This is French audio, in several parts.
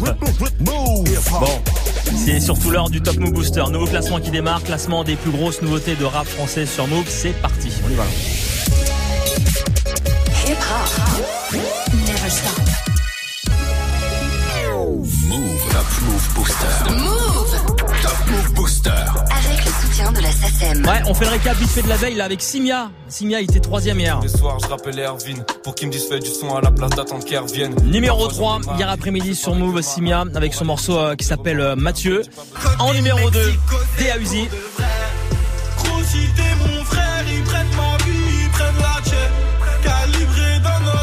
bon, c'est surtout l'heure du Top Move Booster. Nouveau classement qui démarre, classement des plus grosses nouveautés de rap français sur Move. C'est parti, on y va. Hip -hop. Never stop. Move. Top Move Booster. Move. Top Move Booster. Avec le soutien de la SACEM. Ouais, on fait le récap vite fait de la veille là avec Simia. Simia, il était troisième hier. Le soir, je rappelle Erwin pour qu'il me dise fait du son à la place d'attendre qu'elle revienne. Numéro 3, hier après-midi sur Move, Simia avec son morceau euh, qui s'appelle euh, Mathieu. En numéro 2, D.A. Uzi.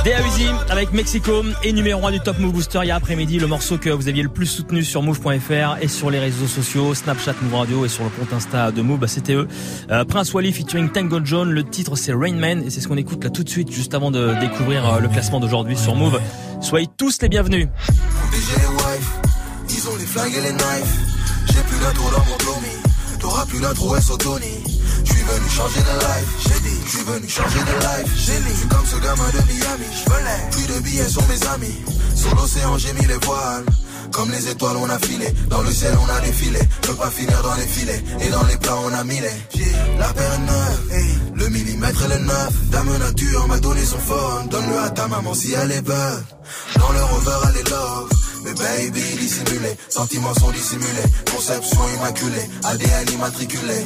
Uzi avec Mexico et numéro 1 du Top Move Booster hier après-midi, le morceau que vous aviez le plus soutenu sur move.fr et sur les réseaux sociaux, Snapchat Move Radio et sur le compte Insta de Move, bah, c'était eux. Euh, Prince Wally featuring Tango John, le titre c'est Rain Man et c'est ce qu'on écoute là tout de suite juste avant de découvrir euh, le classement d'aujourd'hui sur Move. Soyez tous les bienvenus. Je suis venu changer de life, j'ai suis comme ce gamin de Miami, je plus de billets sur mes amis, sur l'océan j'ai mis les voiles. Comme les étoiles on a filé, dans le ciel on a défilé. Je veux pas finir dans les filets, et dans les plats on a mis les La paire neuve, le millimètre le neuf Dame nature m'a donné son phone. Donne-le à ta maman si elle est bonne Dans le rover elle est love. Mais baby dissimulé, sentiments sont dissimulés. Conception immaculée, ADN immatriculé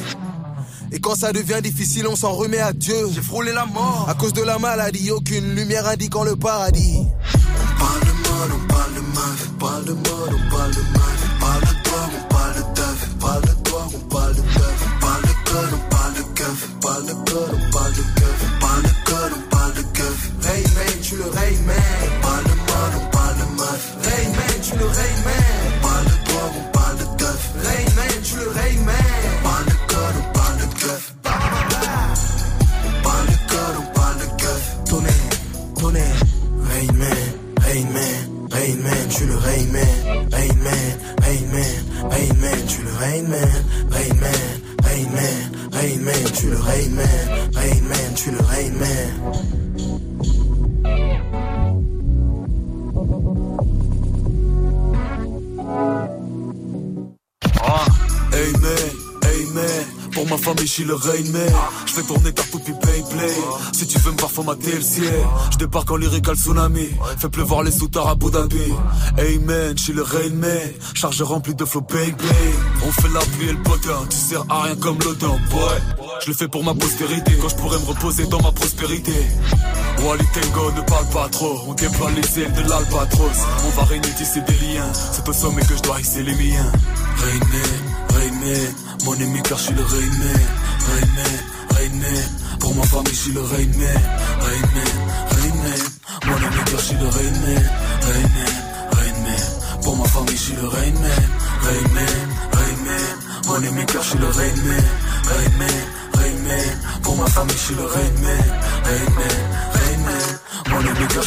et quand ça devient difficile, on s'en remet à Dieu. J'ai frôlé la mort. À cause de la maladie, aucune lumière indiquant le paradis. On parle mode, on parle meuf. On parle mode, on parle meuf. On parle de toi, on parle de teuf. On parle de toi, on parle de teuf. On parle de code, on parle de keuf. On parle de code, on parle de keuf. On parle de code, on parle de keuf. Rayman, tu le Rayman. On parle mode, on parle meuf. Rayman, tu le Rayman. Le Rain Man. Je fais tourner ta poupée play. Si tu veux me voir, faut mater le ciel. Je débarque en lyrical tsunami. Fais pleuvoir les sous à Abu Dhabi. Amen, je suis le Rain Man. Charge remplie de flow bang. On fait la pluie et le potin. Tu sers à rien comme l'odeur, boy. Je le fais pour ma postérité. Quand je pourrais me reposer dans ma prospérité. Wally Tango, ne parle pas trop. On déploie les ailes de l'albatros. On va réunir tisser des liens. C'est au sommet que je dois hisser les miens. Rain Man, Man. Mon ami car je suis le Rain Man. Rain Man, Rain Man. Pour ma famille, je suis le Rain Man. Rain Man, Rain Man. Mon ami je suis le Rain Man. Rain Man, Rain Man. Pour ma famille, je suis le Rain Man. Rain Man, Rain Man. Mon ami je suis le Rain Man. Rain Man, Rain Man. Pour ma famille, je le Rain Man. Rain Man, Rain Man. Mon ami le.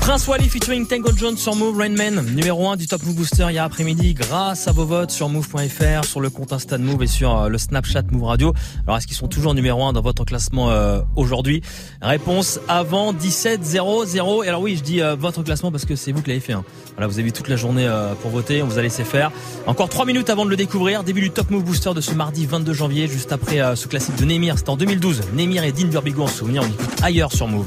Prince Wally featuring Tango Jones sur Move Rainman, numéro 1 du Top Move Booster hier après-midi grâce à vos votes sur move.fr, sur le compte Insta Move et sur euh, le Snapchat Move Radio. Alors est-ce qu'ils sont toujours numéro 1 dans votre classement euh, aujourd'hui? Réponse avant 17 0 0 et alors oui, je dis euh, votre classement parce que c'est vous qui l'avez fait. Hein. Voilà, vous avez eu toute la journée pour voter, on vous a laissé faire. Encore 3 minutes avant de le découvrir, début du Top Move Booster de ce mardi 22 janvier juste après ce classique de Nemir, c'était en 2012. Nemir et Dean Burbigo en souvenir, on écoute ailleurs sur Move.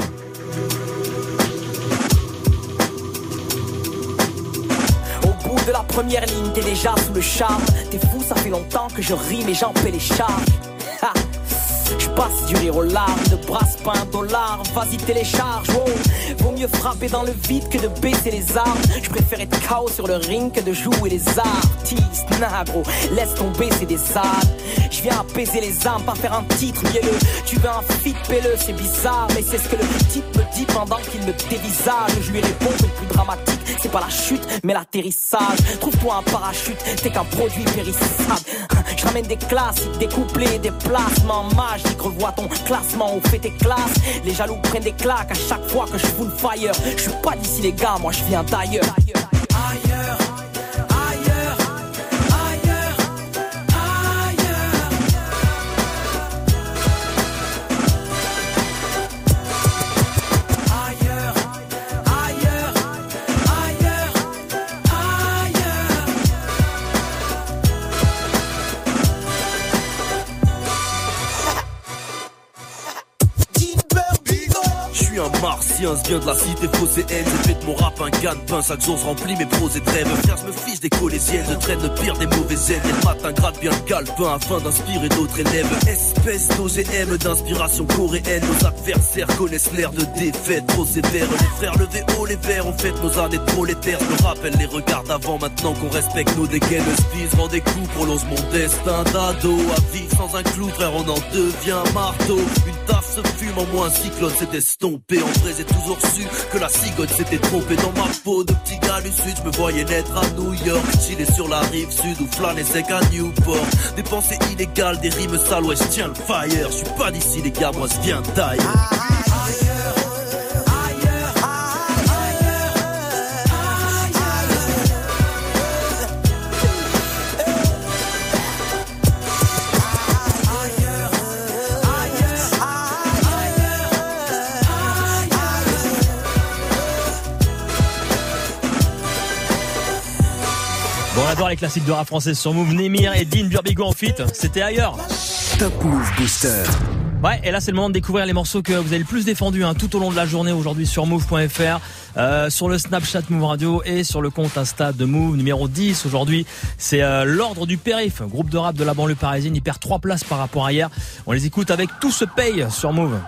Première ligne, t'es déjà sous le charme. T'es fou, ça fait longtemps que je rime et j'en paie les charges. Ha. Je passe du rire aux larmes, de brasse pas un dollar, vas-y télécharge. Vaut mieux frapper dans le vide que de baisser les armes. Je préfère être KO sur le ring que de jouer les artistes. Nah gros, laisse tomber, c'est des salles. Je viens apaiser les âmes, pas faire un titre mielleux. Tu veux un fit pelleux, c'est bizarre, mais c'est ce que le type me dit pendant qu'il me dévisage. Je lui réponds que le plus dramatique, c'est pas la chute, mais l'atterrissage. Trouve-toi un parachute, t'es qu'un produit périssable. Je ramène des classiques, des couplets, des placements magiques. Revois ton classement, on fait tes classes. Les jaloux prennent des claques à chaque fois que je fous le fire. Je suis pas d'ici les gars, moi je viens d'ailleurs. Ailleurs. ailleurs, un martien, je viens de la cité haine. J'ai fait de mon rap un gagne-pain, chaque jour je remplis mes pros et trêves. Frère, je me fiche des colésiennes, je traîne le pire des mauvaises aides. Et le matin gratte bien le calepin afin d'inspirer d'autres élèves. Espèce d'OGM d'inspiration coréenne, nos adversaires connaissent l'air de défaite trop sévère. Les frères levés haut les verres, on fait nos années prolétaires. Je me rappelle les regards d'avant, maintenant qu'on respecte nos dégaines. Spise rend des coups, prolonge mon destin d'ado. À vivre sans un clou, frère, on en devient marteau. Une taf se fume en moins, un cyclone s'est estompé. En vrai, toujours su que la cigogne s'était trompée dans ma peau de petit gars du sud. Je me voyais naître à New York, chiller sur la rive sud ou flâner sec à Newport. Des pensées illégales, des rimes sales, ouais, je tiens le fire. Je suis pas d'ici, les gars, moi je viens d'ailleurs. Les classiques de rap français sur Move. Nemir et Dean Burbigo en fit. C'était ailleurs. Top Move Booster. Ouais, et là c'est le moment de découvrir les morceaux que vous avez le plus défendus hein, tout au long de la journée aujourd'hui sur move.fr, euh, sur le Snapchat Move Radio et sur le compte Insta de Move numéro 10. Aujourd'hui, c'est euh, l'ordre du périph, groupe de rap de la banlieue parisienne. Il perd trois places par rapport à hier. On les écoute avec Tout se paye sur Move.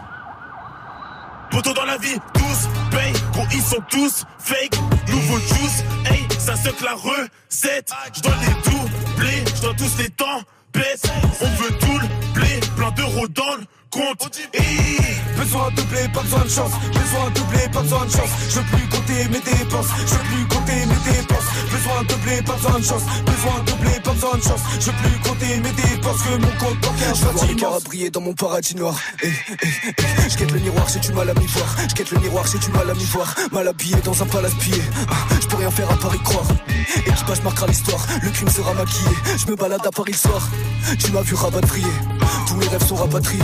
Poto dans la vie, tous paye, gros ils sont tous fake, nouveau juice, hey, ça se la recette, je dois les doubler, je dois tous les temps, baisse, on veut tout le blé, plein d'euros dans le Besoin de blé, pas besoin de chance. Besoin de blé, pas besoin de chance. Je veux plus compter mes dépenses. Je veux plus compter mes dépenses. Besoin de blé, pas besoin de chance. Besoin de blé, pas besoin de chance. Je veux plus compter mes dépenses. Que mon compte bancaire soit vois les caras briller dans mon paradis noir. Eh, eh, eh. Je le miroir, j'ai du mal à m'y voir. Je le miroir, j'ai du mal à m'y voir. Mal habillé dans un palace pillé. Ah, Je peux rien faire à part y croire. Équipage marquera l'histoire. Le crime sera maquillé. Je me balade à Paris le soir. Tu m'as vu rapatrier. Tous mes rêves sont rapatriés.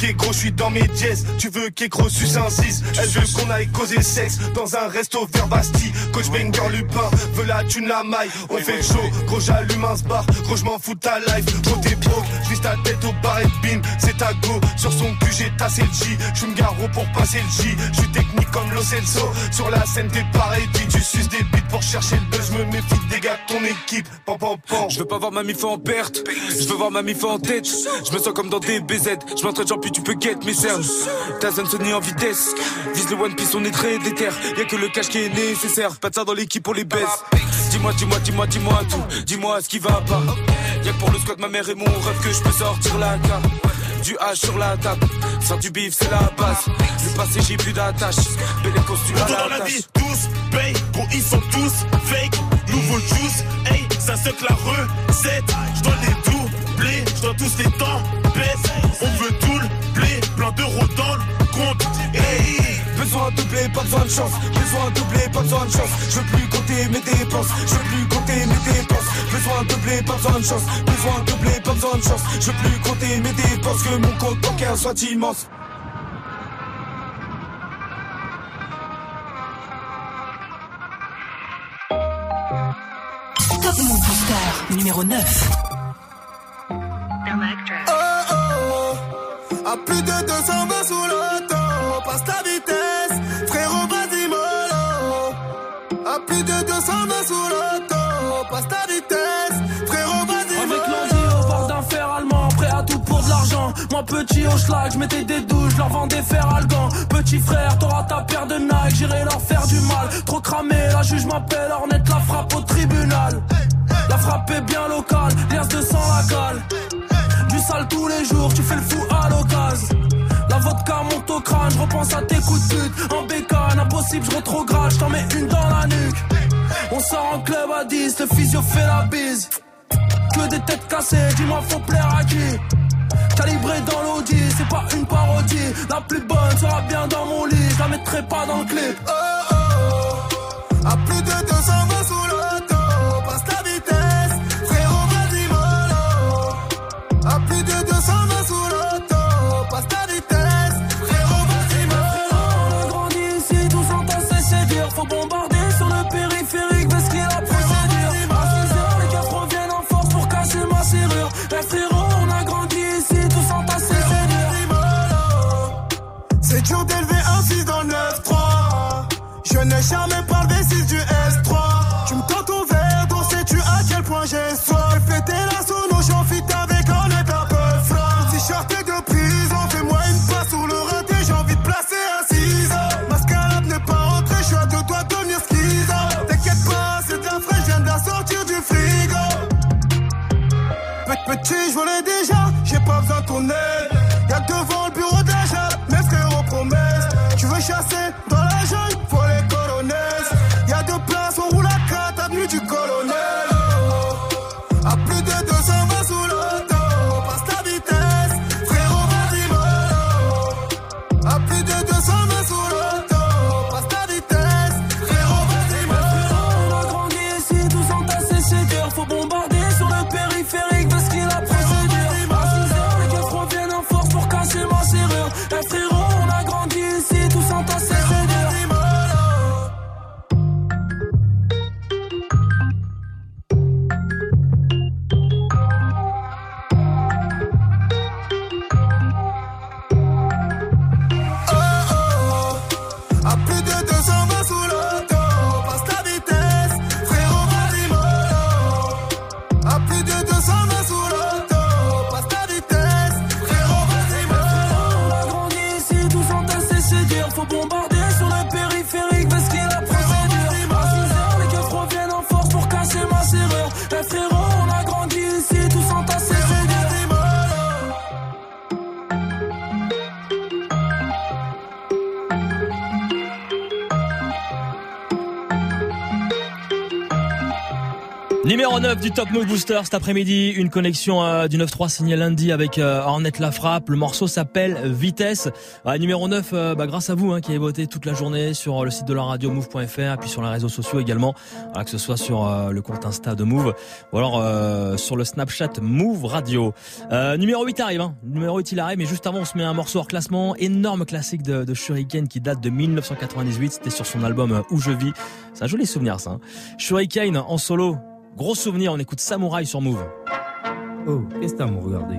Ok gros je suis dans mes dièses. Tu veux qu'écro suce un 6 Elle veut qu'on aille causer sexe Dans un resto vers Bastille. Coach Banger Lupin Veut la thune la maille. On fait show Gros j'allume un bar Gros je m'en fous de ta life Gros t'es broke. J'vise ta tête au bar et bim C'est ta go. Sur son cul j'ai tassé le J. J'suis me garrot pour passer le J. J'suis technique comme Lo Celso. Sur la scène t'es pareil Tu suces des bites pour chercher le buzz. Me méfie des gars de ton équipe. Pan pan pan. Je veux pas voir ma mif en perte, je veux voir ma mif en tête. Je me sens comme dans des BZ, je m'entraîne genre puis tu peux get mes cernes. Ta zone Sony en vitesse, vise le One Piece, on est très déter. Y'a que le cash qui est nécessaire, pas de ça dans l'équipe, on les baisse. Dis-moi, dis-moi, dis-moi, dis-moi tout, dis-moi ce qui va pas. Y'a que pour le squat, ma mère et mon rêve que je peux sortir la carte. Du H sur la table, faire du bif c'est la base. Du passé j'ai plus d'attache, belle costume à Tout dans la la vie, tous paye, gros ils sont tous fake, nouveau juice, hey, ça se que la recette, je dois les doubler, je dois tous les temps, baisse, on veut tout le plein d'euros dans le compte, hey. Besoin de blé, pas besoin de chance. Besoin de blé, pas besoin de chance. Je veux plus compter mes dépenses. Je veux plus compter mes dépenses. Besoin de blé, pas besoin de chance. Besoin de blé, pas besoin de chance. Je veux plus compter mes dépenses. Que mon compte bancaire soit immense. Top Move Booster numéro 9. Oh oh oh. À plus de au je mettais des douches, leur vendais fer algan. Petit frère, t'auras ta paire de Nike, j'irai leur faire du mal. Trop cramé, la juge m'appelle, Ornette la frappe au tribunal. La frappe est bien locale, lias de sang la cale. Du sale tous les jours, tu fais le fou à l'occasion. La vodka monte au crâne, je repense à tes coups de pute. En bécane, impossible, je rétrograde, t'en mets une dans la nuque. On sort en club à 10, le physio fait la bise. Que des têtes cassées, dis-moi faut plaire à qui? Calibré dans l'audi, c'est pas une parodie La plus bonne sera bien dans mon lit, je la mettrai pas dans le clip Oh oh oh. À plus de 220 Pe- Petit, je du Top Move Booster cet après-midi, une connexion euh, du 9-3 signé lundi avec euh, Ornette La Frappe. Le morceau s'appelle Vitesse. Numéro 9, euh, bah, grâce à vous hein, qui avez voté toute la journée sur euh, le site de la radio move.fr puis sur les réseaux sociaux également, voilà, que ce soit sur euh, le compte Insta de Move ou alors sur le Snapchat Move Radio. Numéro 8 arrive, hein. numéro 8 il arrive, mais juste avant on se met un morceau hors classement, énorme classique de, de Shuriken qui date de 1998, c'était sur son album Où je vis. C'est un joli souvenir ça. Hein. Shuriken en solo, Gros souvenir, on écoute Samouraï sur Move. Oh, qu'est-ce que t'as à me regarder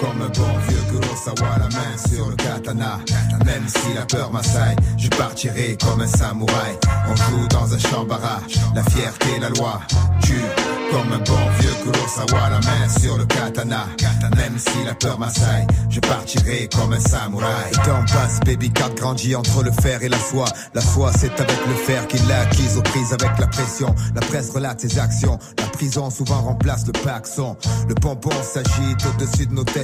comme un bon vieux Kurosawa, la main sur le katana. Même si la peur m'assaille, je partirai comme un samouraï. On joue dans un champ barrage, la fierté, la loi. Tue comme un bon vieux Kurosawa, la main sur le katana. Même si la peur m'assaille, je partirai comme un samouraï. Temps passe, baby cat grandit entre le fer et la foi. La foi, c'est avec le fer qu'il l'a acquise aux prises avec la pression. La presse relate ses actions. La prison souvent remplace le paxon. Le pompon s'agite au-dessus de nos têtes.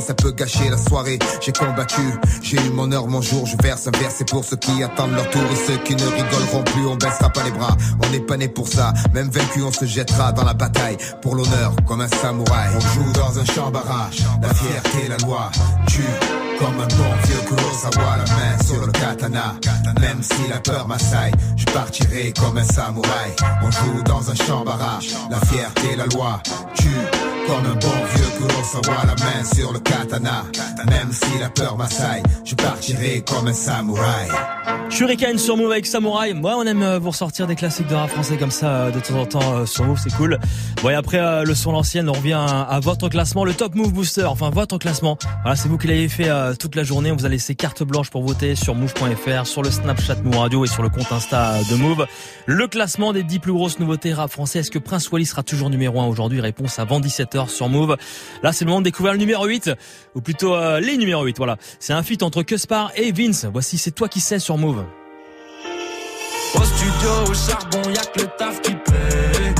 ça peut gâcher la soirée. J'ai combattu, j'ai eu mon heure, mon jour. Je verse un verre, pour ceux qui attendent leur tour et ceux qui ne rigoleront plus. On baissera pas les bras. On n'est pas né pour ça. Même vaincu, on se jettera dans la bataille pour l'honneur comme un samouraï. On joue dans un champ barrage. La fierté, la loi. Tue comme un bon vieux Kurosawa, la main sur le katana. Même si la peur m'assaille, je partirai comme un samouraï. On joue dans un champ barrage. La fierté, la loi. Tue comme un bon vieux Kurosawa, la main sur le katana. Même si la peur m'assaille, je partirai comme un samouraï. Shuriken sur Move avec Samouraï. Moi, on aime euh, vous ressortir des classiques de rap français comme ça euh, de temps en temps euh, sur Move, c'est cool. Bon, et après le son l'ancienne, on revient à, votre classement, le Top Move Booster. Enfin, votre classement. Voilà, c'est vous qui l'avez fait toute la journée. On vous a laissé carte blanche pour voter sur Move.fr, sur le Snapchat Move Radio et sur le compte Insta de Move. Le classement des 10 plus grosses nouveautés rap français. Est-ce que Prince Wally sera toujours numéro 1 aujourd'hui? Réponse avant 17h sur Move. Là, c'est le moment de découvrir le numéro 8, ou plutôt les numéros 8. Voilà, c'est un feat entre Cuspar et Vince. Voici C'est toi qui sais sur Move. Au studio, au charbon, y'a que le taf qui paie.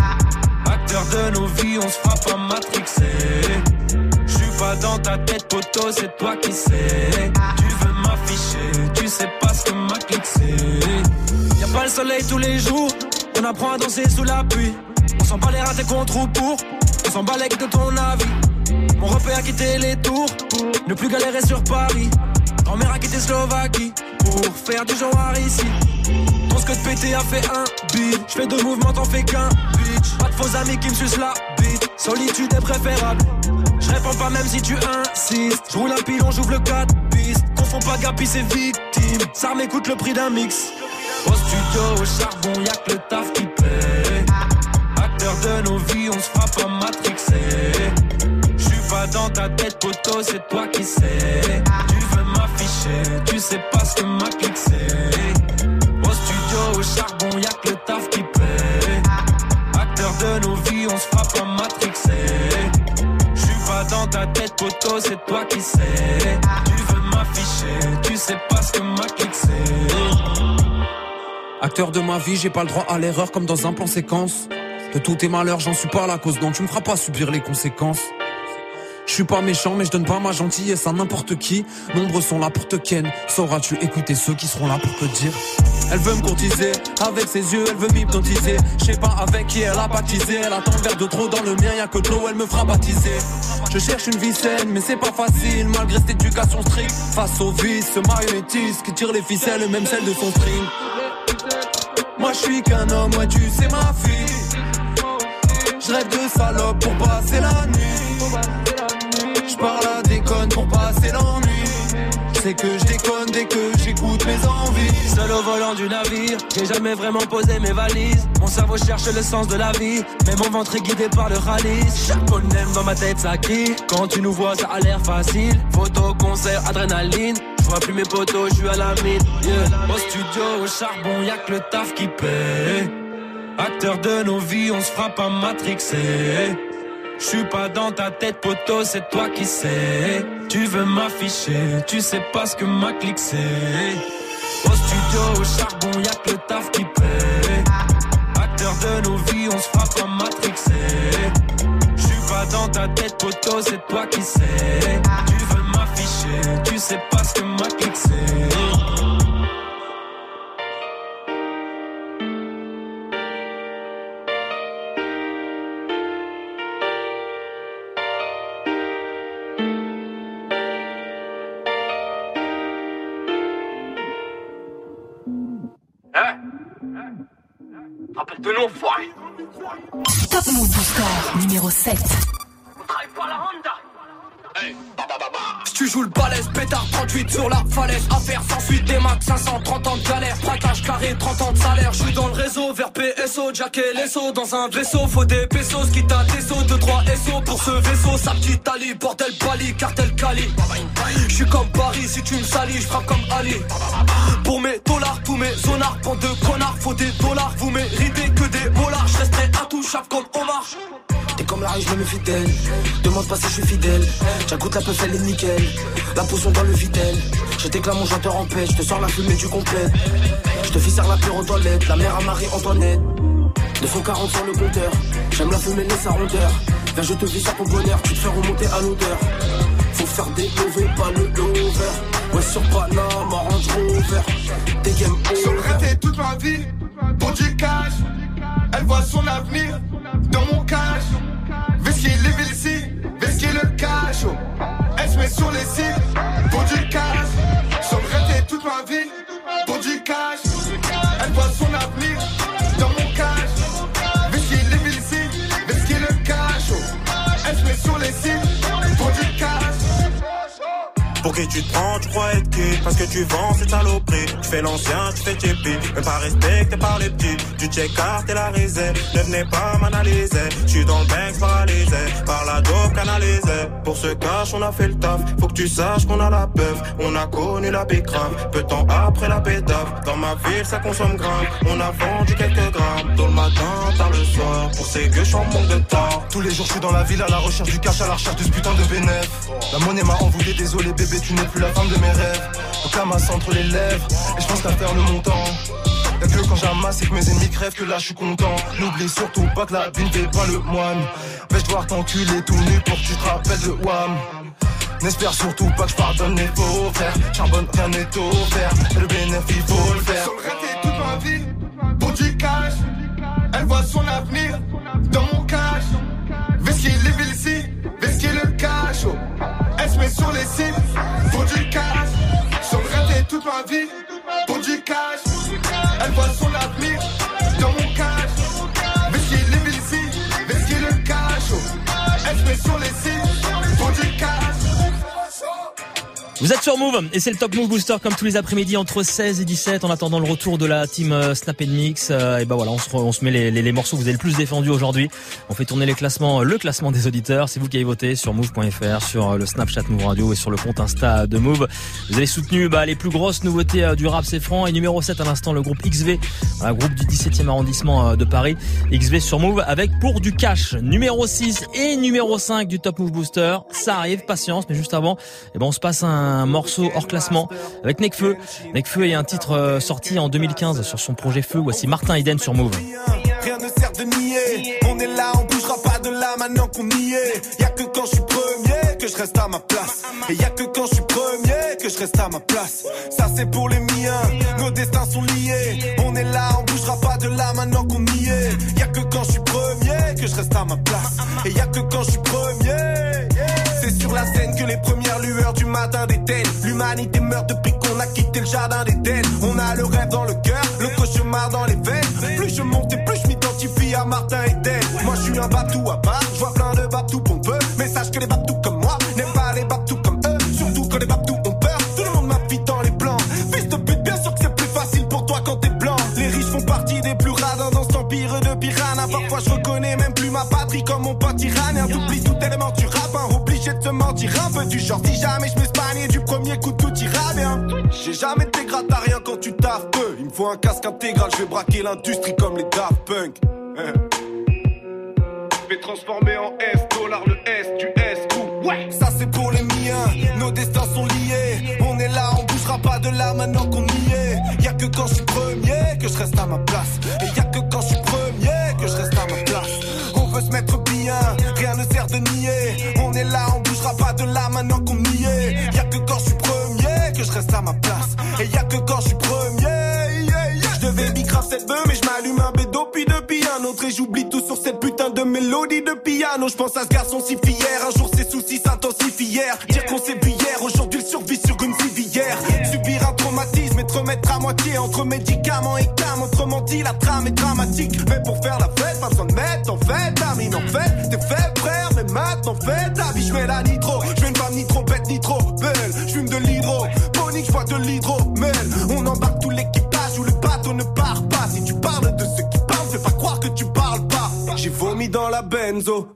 Acteur de nos vies, on se frappe à matrixer. J'suis pas dans ta tête, poteau, c'est toi qui sais. Tu veux m'afficher, tu sais pas ce que ma clique c'est. Y'a pas le soleil tous les jours, on apprend à danser sous la pluie. On s'en bat les ratés contre ou pour, on s'en de ton avis. Mon repère a quitté les tours, ne plus galérer sur Paris. Grand-mère a quitté Slovaquie, pour faire du genre ici. Ce que de a fait un beat. Je fais deux mouvements, t'en fais qu'un bitch. Pas de faux amis qui me sucent la bite. Solitude est préférable. Je réponds pas même si tu insistes. Je roule un pilon, j'ouvre le 4 pistes. Confonds pas Gapi, c'est victime. Ça m'écoute le prix d'un mix. Au studio, au charbon, y'a que le taf qui paie. De nos vies, on se frappe à matrixer. J'suis pas dans ta tête, poteau, c'est toi qui sais. Tu veux m'afficher, tu sais pas ce que ma clique c'est au charbon, y'a que le taf qui paie. Acteur de nos vies, on se frappe en matrixé. J'suis pas dans ta tête, poteau, c'est toi qui sais. Tu veux m'afficher, tu sais pas ce que ma clique c'est. Acteur de ma vie, j'ai pas le droit à l'erreur comme dans un plan séquence. De tous tes malheurs, j'en suis pas la cause, donc tu me feras pas subir les conséquences. Je suis pas méchant, mais je donne pas ma gentillesse à n'importe qui. Nombreux sont là pour te ken. Sauras-tu écouter ceux qui seront là pour te dire? Elle veut me courtiser, avec ses yeux, elle veut m'hypnotiser. Je sais pas avec qui elle a baptisé. Elle attend le verre de trop dans le mien, y'a que de l'eau, elle me fera baptiser. Je cherche une vie saine, mais c'est pas facile, malgré cette éducation stricte. Face au vice, ce marionnettiste qui tire les ficelles, même celle de son string. Moi je suis qu'un homme, moi tu sais ma fille. Je rêve de salope pour passer la nuit. Je parle à déconne pour passer l'ennui. C'est que je déconne dès que j'écoute mes envies. Seul au volant du navire, j'ai jamais vraiment posé mes valises. Mon cerveau cherche le sens de la vie, mais mon ventre est guidé par le rallye. Chaque aime dans ma tête ça crie. Quand tu nous vois, ça a l'air facile. Photo, concert, adrénaline. Je vois plus mes potos, je suis à la mine. Au studio, au charbon, y'a que le taf qui paie. Acteur de nos vies, on se frappe à matrixer. Je suis pas dans ta tête, poteau, c'est toi qui sais. Tu veux m'afficher, tu sais pas ce que ma clique c'est. Au studio, au charbon, y'a que le taf qui paie. Acteur de nos vies, on se frappe en matrixé. Je suis pas dans ta tête, poteau, c'est toi qui sais. Tu veux m'afficher, tu sais pas ce que ma clique c'est. Rappelle-toi, enfoiré Top Move Booster, numéro 7. On travaille pas la Honda Hey si tu joues le balèze, pétard 38 sur la falaise. Affaire sans suite, des max 530 ans de galère. Braquage carré, 30 ans de salaire. Je suis dans le réseau, vers PSO, Jack et l'ESO. Dans un vaisseau, faut des pesos. Qui t'a des sauts, 2-3 SO pour ce vaisseau. Sa petite Ali, bordel Bali, cartel Cali. Je suis comme Paris, si tu me salis, je frappe comme Ali. Tous mes zonards, bande de connards, faut des dollars. Vous méritez que des bollards, je resterai intouchable comme Omar. T'es comme la riche, je me fidèle. Demande pas si je suis fidèle. J'agoute la peuf, elle est nickel. La potion dans le vitel. Je t'éclame mon chanteur en paix. Je te sors la fumée du complet. Je te fisse la pure aux toilettes. La mère à Marie-Antoinette. 240 sur le compteur. J'aime la fumée, laisse sa rondeur. Viens, je te vis à ton bonheur. Tu te fais remonter à l'odeur. Faut faire des pas le lover. Ouais, sur Panama, Range Rover. Des game over. toute ma vie pour du cash. Elle voit son avenir dans mon cash. Vesquille les ici, vesquille le cash. Elle se met sur les sites pour du cash. J'ai toute ma vie Pour qui tu te prends, tu crois être qui? Parce que tu vends cette saloperie. Tu fais l'ancien, tu fais tipi. Même pas respecté par les petits. Tu check carte et la risée. Ne venez pas m'analyser. Je suis dans le bank paralysé. Par la dope canalisée. Pour ce cash, on a fait le taf. Faut que tu saches qu'on a la peuf. On a connu la bécrave. Peu de temps après la pétave. Dans ma ville, ça consomme grave. On a vendu quelques grammes. Tôt le matin, tard le soir. Pour ces gueux, je manque de temps. Tous les jours, je suis dans la ville à la recherche du cash, à la recherche de ce putain de bénéf. La monnaie m'a envoûté, désolé bébé, tu n'es plus la femme de mes rêves. Masse entre les lèvres, et je pense qu'à faire le montant. Y'a que quand j'amasse et que mes ennemis crèvent que là je suis content. N'oublie surtout pas que la vie ne fait pas le moine. Vais-je devoir t'enculer tout nu pour que tu te rappelles de Wham? N'espère surtout pas que je pardonne les faux frères. Charbonne, rien n'est offert. Et le bénéfice, il faut le faire. Sur le toute ma vie, pour du cash. Elle voit son avenir dans mon cash. Vesquille les ici, Elle se met sur les sites pour du cash. Sur le toute ma vie, pour du cash. Elle voit son avenir Vous êtes sur Move et c'est le Top Move Booster comme tous les après-midi entre 16 et 17 en attendant le retour de la team euh, Snap Mix. Euh, et ben voilà, on se, on se met les, les- les morceaux que vous avez le plus défendus aujourd'hui. On fait tourner les classements, le classement des auditeurs. C'est vous qui avez voté sur Move.fr, sur euh, le Snapchat Move Radio et sur le compte Insta de Move. Vous avez soutenu bah, les plus grosses nouveautés euh, du rap, c'est franc. Et numéro 7 à l'instant, le groupe XV, un groupe du 17e arrondissement euh, de Paris. XV sur Move avec pour du cash. Numéro 6 et numéro 5 du Top Move Booster. Ça arrive, patience, mais juste avant, eh ben on se passe un morceau hors classement avec Nekfeu. Nekfeu est un titre euh, sorti en 2015 sur son projet Feu. Voici Martin Eden sur Move. Rien ne sert de nier. On est là, on bougera pas de là maintenant qu'on y est. Y a que quand je suis premier que je reste à ma place. Et y a que quand je suis premier que je reste à ma place. Ça c'est pour les miens, nos destins sont liés. On est là, on bougera L'humanité meurt depuis qu'on a quitté le jardin d'Éden. On a le rêve dans le cœur, je vais braquer l'industrie comme les Daft Punk. Je vais transformer en Je pense à ce garçon si fier. Un jour ses soucis s'intensifièrent. Dire qu'on hier, aujourd'hui il survit sur une civière. Subir un traumatisme et te remettre à moitié entre médicaments et cam. Autrement dit, la trame est dramatique. Mais pour faire la fête, pas besoin de mettre en fait. Amine, en fait, t'es fait frère, mais maintenant fais ta vie. Je mets la nitro,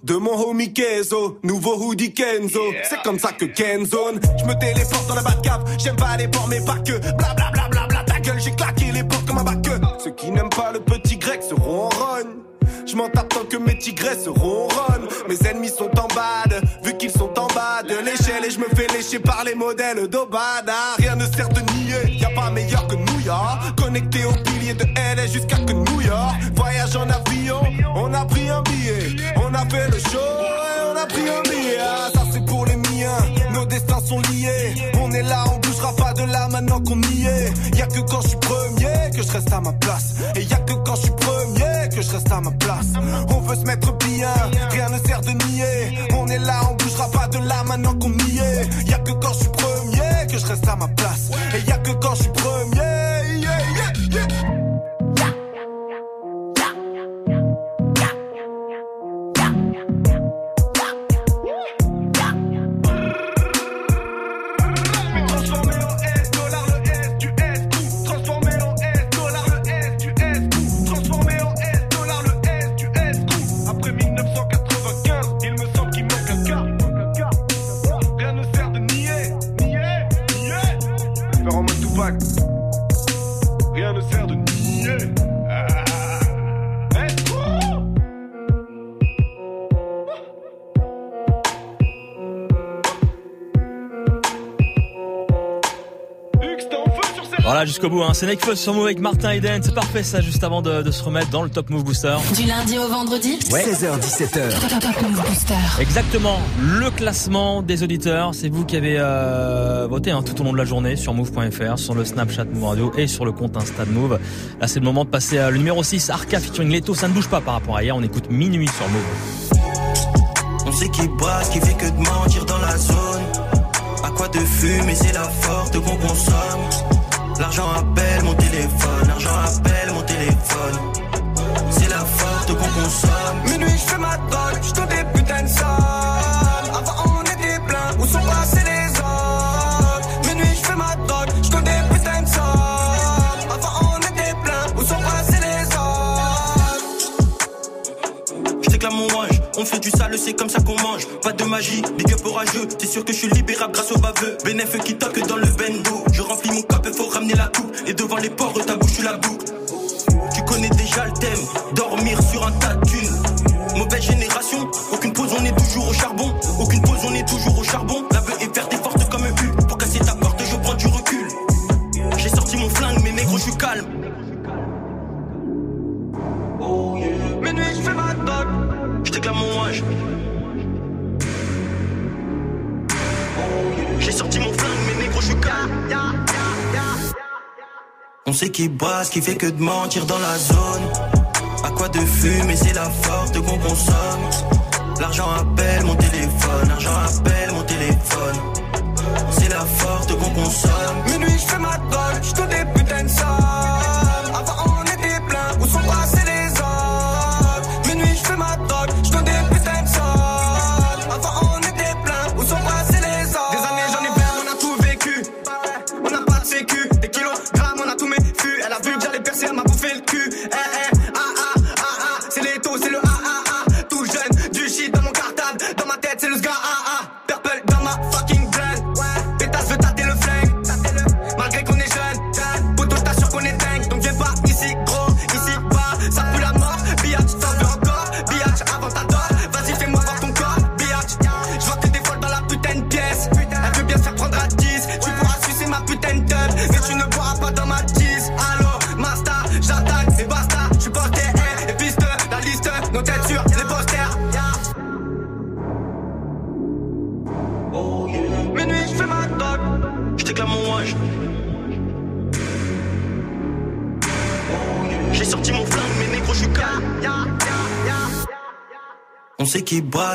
de mon homie Kenzo, nouveau hoodie Kenzo. C'est comme ça que Kenzone. Je me téléporte dans la Batcap, j'aime pas les ports mais pas que. Bla bla bla bla bla ta gueule, j'ai claqué les portes comme un bac. Ceux qui n'aiment pas le petit grec seront en. Je m'en tape tant que mes tigresses ronronnent. Mes ennemis sont en bad, qu'ils sont en bas de l'échelle et je me fais lécher par les modèles d'Obada. Rien ne sert de nier, y a pas meilleur que New York. Connecté au pilier de LA jusqu'à que New York. Voyage en avion, on a pris un billet. On a fait le show et on a pris un billet. Ah, ça c'est pour les miens, nos destins sont liés. On est là, on bougera pas de là maintenant qu'on y est. Y a que quand je suis premier que je reste à ma place. Et y a que quand je suis premier que je reste à ma place. On veut se mettre bien, rien ne sert de nier. On est là, on bougera pas de là maintenant qu'on y est. Y a que quand je suis premier que je reste à ma place. Et y a que quand je suis premier. Voilà, jusqu'au bout. Hein. C'est Nekfeu sur Move avec Martin Eden. C'est parfait ça, juste avant de, de, se remettre dans le Top Move Booster. Du lundi au vendredi ouais. 16h-17h. Top Move Booster. Exactement. Le classement des auditeurs. C'est vous qui avez euh, voté hein, tout au long de la journée sur Move.fr, sur le Snapchat Move Radio et sur le compte Insta de Move. Là, c'est le moment de passer à le numéro 6, Arca featuring Leto. Ça ne bouge pas par rapport à hier. On écoute minuit sur Move. On sait qui qui fait que de mentir dans la zone. À quoi de fumer, c'est la forte qu'on consomme. L'argent appelle mon téléphone, l'argent appelle mon téléphone. C'est la forte qu'on consomme. Minuit, je fais ma drogue, je des putains de sommes. Avant, on était plein, où sont passés on fait du sale, c'est comme ça qu'on mange. Pas de magie, big up orageux. C'est sûr que je suis libérable grâce au baveux. Bénéf qui toque dans le bendo. Je remplis mon cap, faut ramener la coupe. Et devant les ports, ta bouche, la boucle. Tu connais déjà le thème, dormir sur un tas de thunes. Mauvaise génération, aucune pause, on est toujours au charbon. Sorti mon flingue, mais négro, je suis. On sait qui brasse, qui fait que de mentir dans la zone. À quoi de fumer, c'est la forte qu'on consomme. L'argent appelle mon téléphone, l'argent appelle mon téléphone. C'est la forte qu'on consomme. Minuit, je fais ma drogue, je des putains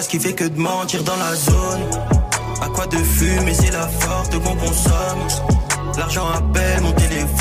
brasse, qui fait que de mentir dans la zone. À quoi de fumer, c'est la forte qu'on consomme. L'argent appelle mon téléphone,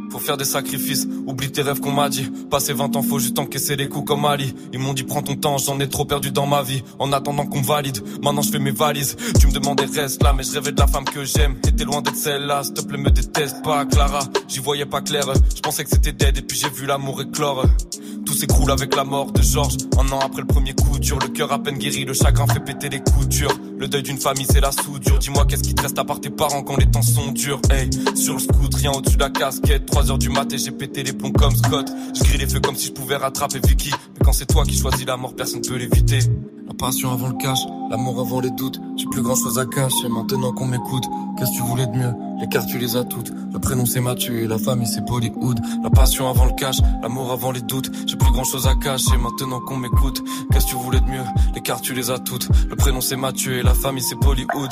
Faut faire des sacrifices, oublie tes rêves qu'on m'a dit. Passer 20 ans, faut juste encaisser les coups comme Ali. Ils m'ont dit prends ton temps, j'en ai trop perdu dans ma vie. En attendant qu'on valide, maintenant je fais mes valises. Tu me demandais reste là, mais je rêvais de la femme que j'aime. T'étais loin d'être celle-là, s'il te plaît me déteste pas, Clara. J'y voyais pas clair, je pensais que c'était dead et puis j'ai vu l'amour éclore. Tout s'écroule avec la mort de Georges. Un an après le premier coup dur, le cœur à peine guéri, le chagrin fait péter les coutures. Le deuil d'une famille, c'est la soudure. Dis-moi qu'est-ce qui te reste à part tes parents quand les temps sont durs? Hey, sur le scoot, rien au-dessus de la casquette. 3h du mat et j'ai pété les plombs comme Scott. Je grille les feux comme si je pouvais rattraper Vicky. Mais quand c'est toi qui choisis la mort, personne ne peut l'éviter. La passion avant le cash, l'amour avant les doutes. J'ai plus grand chose à cacher maintenant qu'on m'écoute. Qu'est-ce que tu voulais de mieux? Les cartes tu les as toutes. Le prénom c'est Mathieu et la famille c'est Bollywood. La passion avant le cash, l'amour avant les doutes. J'ai plus grand chose à cacher maintenant qu'on m'écoute. Qu'est-ce que tu voulais de mieux? Les cartes tu les as toutes. Le prénom c'est Mathieu et la famille c'est Bollywood.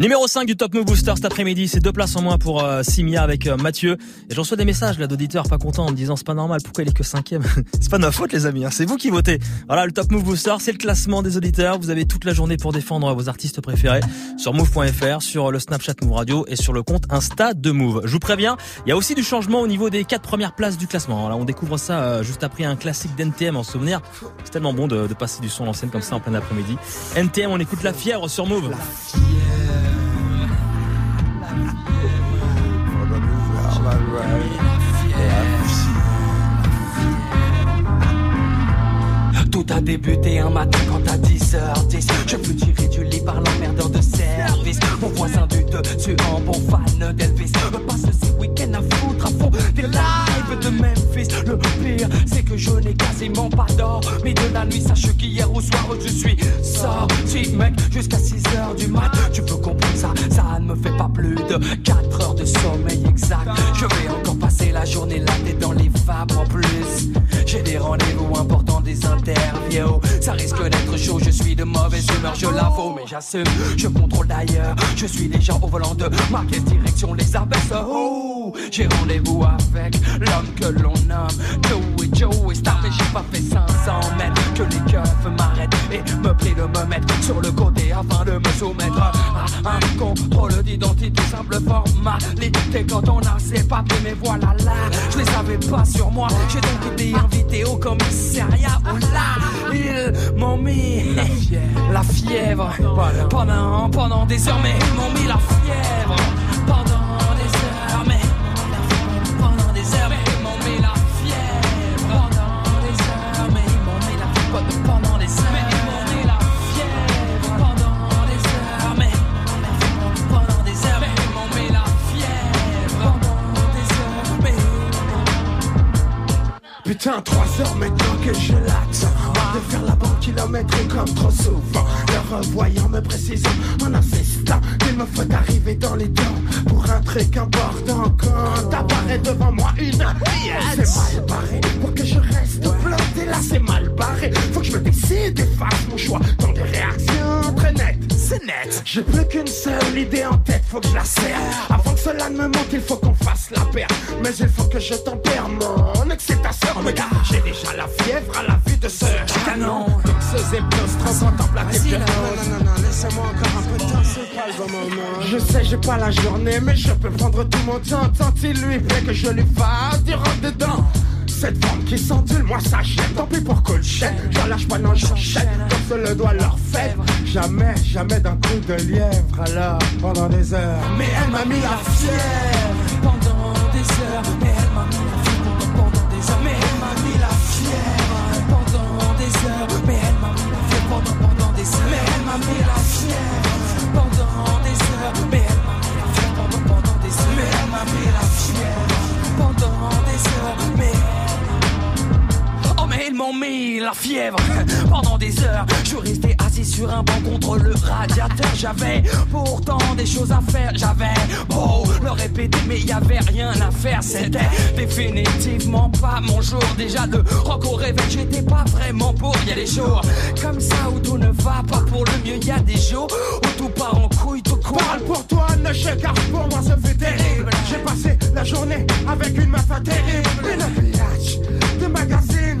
Numéro 5 du Top Move Booster cet après-midi, c'est deux places en moins pour euh, Simia avec euh, Mathieu. Et j'en reçois des messages là d'auditeurs pas contents en me disant c'est pas normal, pourquoi il est que cinquième C'est pas de ma faute les amis, hein, c'est vous qui votez. Voilà, le Top Move Booster, c'est le classement des auditeurs. Vous avez toute la journée pour défendre vos artistes préférés sur move.fr, sur le Snapchat Move Radio et sur le compte Insta de Move. Je vous préviens, il y a aussi du changement au niveau des quatre premières places du classement. Là, on découvre ça euh, juste après un classique d'NTM en souvenir. C'est tellement bon de, de passer du son en scène comme ça en plein après-midi. NTM, on écoute la fièvre sur Move. Tout a débuté un matin quand à 10h10 Je fus tiré du lit par l'emmerdeur de service. Mon voisin du dessus en bon fan d'Elvis. Me passe ces week-ends à foutre à fond des lives de Memphis. Le pire c'est que je n'ai quasiment pas d'or. Mais de la nuit sache qu'hier au soir je suis sorti mec Jusqu'à 6h du mat. Tu peux comprendre ça, ça ne me fait pas plus de 4 heures de sommeil exact. Je vais encore passer la journée là tête dans les vapes en plus. J'ai des rendez-vous importants, des interviews. Ça risque d'être chaud, je suis de mauvaise humeur, je l'avoue Mais j'assume, je contrôle d'ailleurs Je suis déjà au volant de ma direction les abaisse. Oh, j'ai rendez-vous avec l'homme que l'on nomme. Joey Joey Star Mais j'ai pas fait 500 mètres. Que les keufs m'arrêtent et me prient de me mettre sur le côté Afin de me soumettre à un contrôle d'identité Simple formalité. Quand on a ses papiers Mais voilà là, je les avais pas sur moi. J'ai donc été invité au commissariat Oh là, ils m'ont mis la fièvre, la fièvre. Pendant, pendant des heures Mais ils m'ont mis la fièvre Putain, trois heures maintenant que je l'attends. De faire la banque kilométrique comme trop souvent. Le revoyant me précisant en insistant Qu'il me faut arriver dans les temps Pour un truc important Quand apparaît devant moi une C'est mal barré pour que je reste planté Là c'est mal Faut que je me décide et fasse mon choix. Dans des réactions très nettes c'est net. J'ai plus qu'une seule idée en tête, faut que je la serre. Avant que cela ne me manque, il faut qu'on fasse la paire. Mais il faut que je tempère mon excitation. Regarde, j'ai déjà la fièvre à la vue de ce canon. Donc ce zéplos contemplatif Non, non, non, non, laissez-moi encore un peu de temps, c'est pas le bon moment. Je sais, j'ai pas la journée, mais je peux prendre tout mon temps Tant il lui plaît que je lui fasse du rentre dedans cette femme qui s'endule, moi ça jette. Tant pis pour Colchette, j'en lâche pas, non j'enchaîne Comme se le doit leur faire Jamais, jamais d'un coup de lièvre. Alors, pendant des heures. Mais elle m'a mis la fièvre. Pendant des heures. Mais elle m'a mis la fièvre. Pendant, pendant des heures. Mais elle m'a mis la fièvre. Pendant des heures. Mais elle m'a mis la fièvre fièvre. Pendant des heures, je restais assis sur un banc contre le radiateur. J'avais pourtant des choses à faire. J'avais beau le répéter, mais y avait rien à faire. C'était définitivement pas mon jour. Déjà de rock au réveil, j'étais pas vraiment pour. Y a des jours comme ça où tout ne va pas pour le mieux. Y a des jours où tout part en couille, tout court. Parle pour toi, ne car pour moi ça fait terrible. J'ai passé la journée avec une meuf terrible. Une de magazine,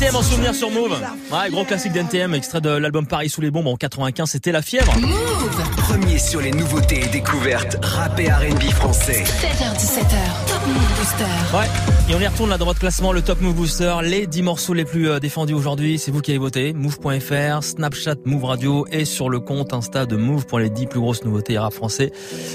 NTM en souvenir sur Move. Ouais, gros classique d'NTM, extrait de l'album Paris sous les bombes en 95, c'était la fièvre. Premier sur les nouveautés et découvertes rap et R&B français. 7h17h, Top Move Booster. Ouais, et on y retourne là dans votre classement, le Top Move Booster, les 10 morceaux les plus euh, défendus aujourd'hui, c'est vous qui avez voté, move.fr, Snapchat Move Radio et sur le compte Insta de Move pour les 10 plus grosses nouveautés rap français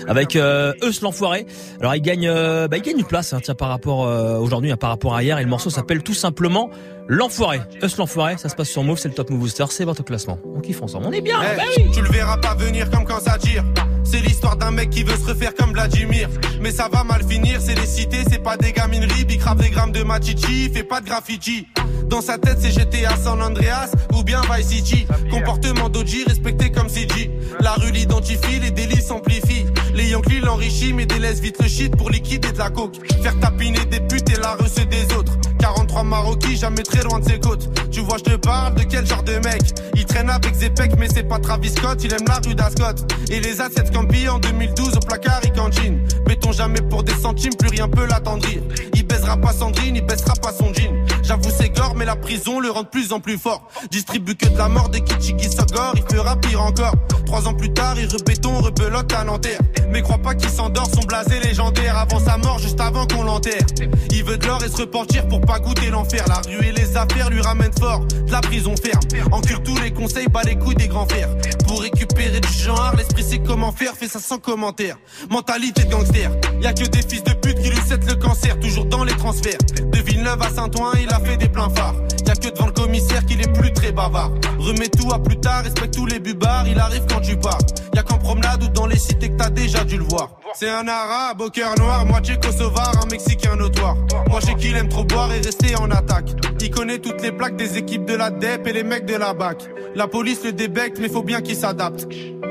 avec euh, Eus l'enfoiré. Alors il gagne euh, bah, il gagne une place hein, tiens par rapport euh, aujourd'hui hein, par rapport à hier et le morceau s'appelle tout simplement L'enfoiré. Eus l'enfoiré, ça se passe sur Move, c'est le Top Move Booster, c'est votre classement. On kiffe ensemble, on est bien. Eh, bah oui. Tu le verras pas venir comme quand ça tire. C'est l'histoire d'un mec qui veut se refaire comme Vladimir. Mais ça va mal finir, c'est les cités, c'est pas des gamineries. Big grave des grammes de machichi, fait pas de graffiti. Dans sa tête, c'est GTA San Andreas ou bien Vice City. Comportement d'Oji respecté comme CG. La rue l'identifie, les délits s'amplifient. Les Yankees l'enrichissent, mais délaissent vite le shit pour liquider de la coke. Faire tapiner des putes et la recette des autres. 43 Maroquis, jamais très loin de ses côtes. Tu vois, je te parle de quel genre de mec? Il traîne avec Zepec, mais c'est pas Travis Scott. Il aime la rue d'Ascot. Et les assiettes Campi en 2012 au placard, il cantine. Béton jamais pour des centimes, plus rien peut l'attendrir. Il baisera pas Sandrine, il baissera pas son jean. J'avoue, c'est gore, mais la prison le rend de plus en plus fort. Distribue que de la mort des Kichigi Sogor, il fera pire encore. Trois ans plus tard, il rebéton, rebelote à Nanterre. Mais crois pas qu'il s'endort, son blasé légendaire avant sa mort, juste avant qu'on l'enterre. Il veut de l'or et se repentir pour pas goûter l'enfer. La rue et les affaires lui ramènent fort, de la prison ferme. Encure tous les conseils, bat les couilles des grands fers. Pour récupérer du genre, l'esprit sait comment faire, fait ça sans commentaire. Mentalité de gangster, y a que des fils de pute qui lui cèdent le cancer, toujours dans les transferts. De Villeneuve à Saint-Ouen, il a fait des pleins phares. Y a que devant le commissaire qu'il est plus très bavard. Remets tout à plus tard, respecte tous les bubards, il arrive quand tu pars. Y a qu'en promenade ou dans les cités que t'as déjà dû le voir. C'est un arabe au cœur noir, moitié kosovar, un mexicain notoire. Moi j'ai qu'il aime trop boire et rester en attaque. Il connaît toutes les plaques des équipes de la DEP et les mecs de la BAC. La police le débecte, mais faut bien qu'il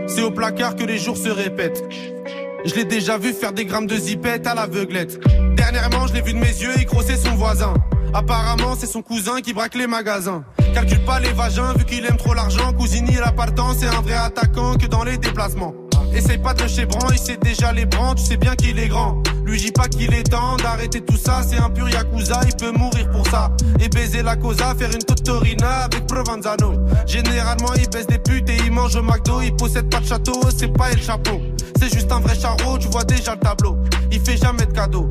C'est au placard que les jours se répètent. Je l'ai déjà vu faire des grammes de zipette à l'aveuglette. Dernièrement, je l'ai vu de mes yeux, il crossait son voisin. Apparemment, c'est son cousin qui braque les magasins. Calcule pas les vagins, vu qu'il aime trop l'argent. Cousini, temps, c'est un vrai attaquant que dans les déplacements. Essaye pas de le chébran, il sait déjà les brans, tu sais bien qu'il est grand. Lui dis pas qu'il est temps d'arrêter tout ça, c'est un pur yakuza, il peut mourir pour ça. Et baiser la cosa, faire une totorina avec Provenzano. Généralement il baisse des putes et il mange au McDo, il possède pas de château, c'est pas El Chapeau. C'est juste un vrai charreau, tu vois déjà le tableau. Il fait jamais de cadeaux,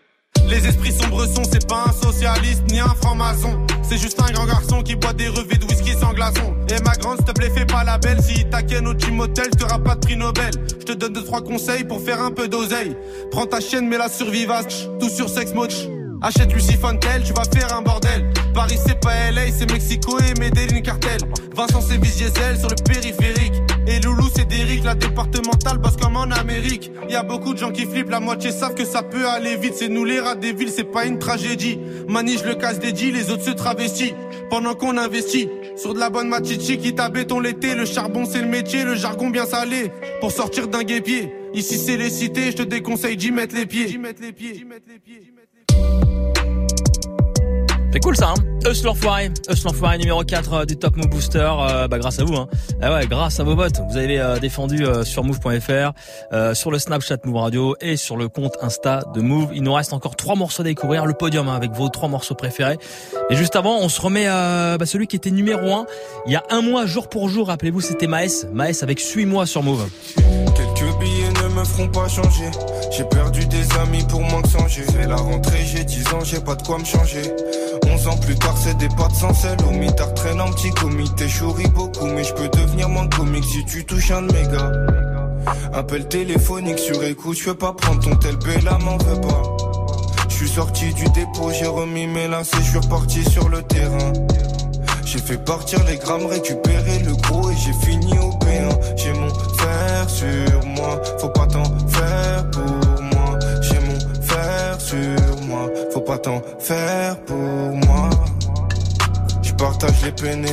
Les esprits sombres sont, c'est pas un socialiste ni un franc-maçon. C'est juste un grand garçon qui boit des revêts de whisky sans glaçon. Et ma grande, s'il te plaît, fais pas la belle. Si t'inquiète au team hotel, t'auras pas de prix Nobel. Je te donne deux, trois conseils pour faire un peu d'oseille. Prends ta chaîne, mets la sur Vivace, tout sur Sex Moch. Achète Lucy Fontel, tu vas faire un bordel. Paris c'est pas LA, c'est Mexico et Medellin cartel. Vincent c'est Diesel sur le périphérique. Et Loulou c'est Derrick, la départementale bosse comme en Amérique. Y a beaucoup de gens qui flippent, la moitié savent que ça peut aller vite. C'est nous les rats des villes, c'est pas une tragédie. Mani je le casse des dits, les autres se travestissent. Pendant qu'on investit sur de la bonne machichi qui béton l'été. Le charbon c'est le métier, le jargon bien salé. Pour sortir d'un guépier. Ici c'est les cités, je te déconseille d'y mettre les pieds. C'est cool ça, hein Eus l'enfoiré, Eus l'enfoiré numéro 4 euh, du Top Move Booster, euh, bah grâce à vous, hein. Ah ouais, grâce à vos votes, vous avez euh, défendu sur Move.fr, sur le Snapchat Move Radio et sur le compte Insta de Move. Il nous reste encore trois morceaux à découvrir, le podium hein, avec vos trois morceaux préférés. Et juste avant, on se remet à bah, celui qui était numéro 1 il y a un mois, jour pour jour. Rappelez-vous, c'était Maes, Maes avec Suis-moi sur Move. Quelques billets ne me feront pas changer. J'ai perdu des amis pour moins que changer. C'est la rentrée, j'ai 10 ans, j'ai pas de quoi me changer. 11 ans plus tard, c'est des pattes sans sel. Au mitard traîne en petit comité, chouris beaucoup. Mais je peux devenir moins comique si tu touches un de mes gars. Appel téléphonique sur écoute, je peux pas prendre ton tel la m'en veut pas. Je suis sorti du dépôt, j'ai remis mes lacets, je suis reparti sur le terrain. J'ai fait partir les grammes, récupérer le gros et j'ai fini au P1. J'ai mon fer sur moi, faut pas t'en faire pour moi. J'ai mon fer sur faut pas t'en faire pour moi. Je partage les peines,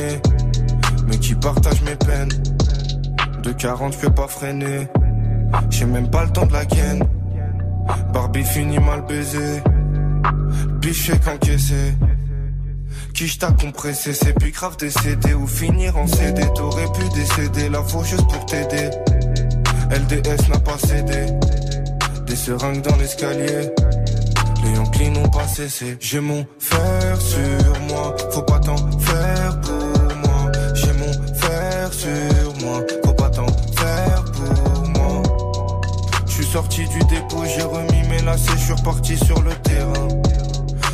mais qui partage mes peines? De 40, je peux pas freiner. J'ai même pas le temps de la gaine. Barbie fini mal baisé. Biché qu'encaissé. Qui t'a compressé, c'est plus grave décéder ou finir en CD. T'aurais pu décéder la faucheuse pour t'aider. LDS n'a pas cédé. Des seringues dans l'escalier. Les Yankees n'ont pas cessé. J'ai mon fer sur moi, faut pas t'en faire pour moi. J'ai mon fer sur moi, faut pas t'en faire pour moi. Je suis sorti du dépôt, j'ai remis mes lacets, je suis reparti sur le terrain.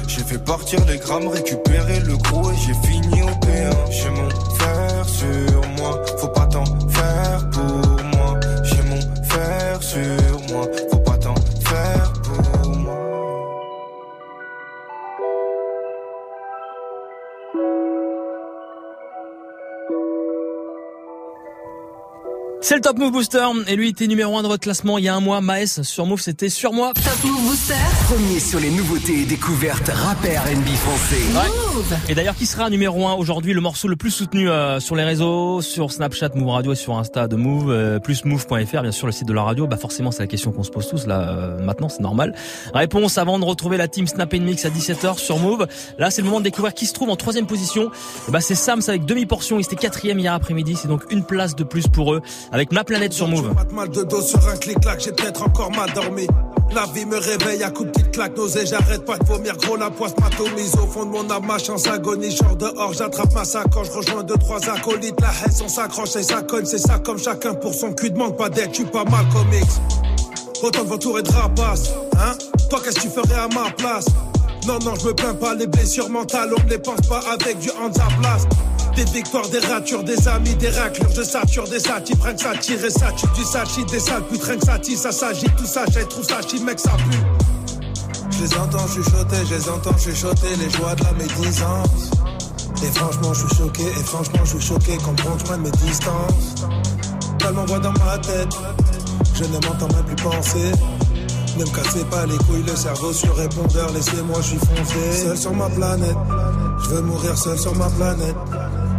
J'ai fait partir les grammes, récupérer le gros et j'ai fini au P1. J'ai mon fer sur C'est le Top Move Booster et lui était numéro 1 de votre classement il y a un mois. Maes sur Move, c'était sur moi. Top Move Booster. Premier sur les nouveautés et découvertes rappeurs NB français. Move. Et d'ailleurs, qui sera numéro 1 aujourd'hui, le morceau le plus soutenu euh, sur les réseaux, sur Snapchat, Move Radio et sur Insta de Move, euh, plus Move.fr, bien sûr le site de la radio. Bah forcément, c'est la question qu'on se pose tous là euh, maintenant, c'est normal. Réponse avant de retrouver la team Snap Mix à 17h sur Move. Là, c'est le moment de découvrir qui se trouve en troisième position. Et bah c'est Sams avec demi portion. Il était quatrième hier après-midi. C'est donc une place de plus pour eux avec ma planète sur Move. Mal de dos sur un clic-clac, j'ai peut-être encore mal dormi. La vie me réveille à coups de petites claques, nausée, j'arrête pas de vomir, gros la poisse m'atomise au fond de mon âme, ma chance agonie, genre dehors, j'attrape ma sacoche, rejoins deux, trois acolytes, la haine, on s'accroche et ça cogne, c'est ça comme chacun pour son cul, demande pas d'aide, tu pas mal comics. Autant de vautours et de rapaces, hein Toi qu'est-ce que tu ferais à ma place? Non, non, je me plains pas, les blessures mentales, on ne les pense pas avec du hands à place. Des victoires, des ratures, des amis, des raclures, je sature des satis, prends que ça tire et ça tue du sachi, des sales putes, que ça tire, ça s'agit, tout ça, j'ai trop ça, mec, ça pue. Je les entends chuchoter, je les entends chuchoter, les joies de la médisance. Et franchement, je suis choqué, et franchement, je suis choqué quand on prenne mes distances. Tellement voix dans ma tête, je ne m'entends même plus penser. Ne me cassez pas les couilles, le cerveau sur répondeur, laissez-moi, je suis foncé. Seul sur ma planète, je veux mourir seul sur ma planète.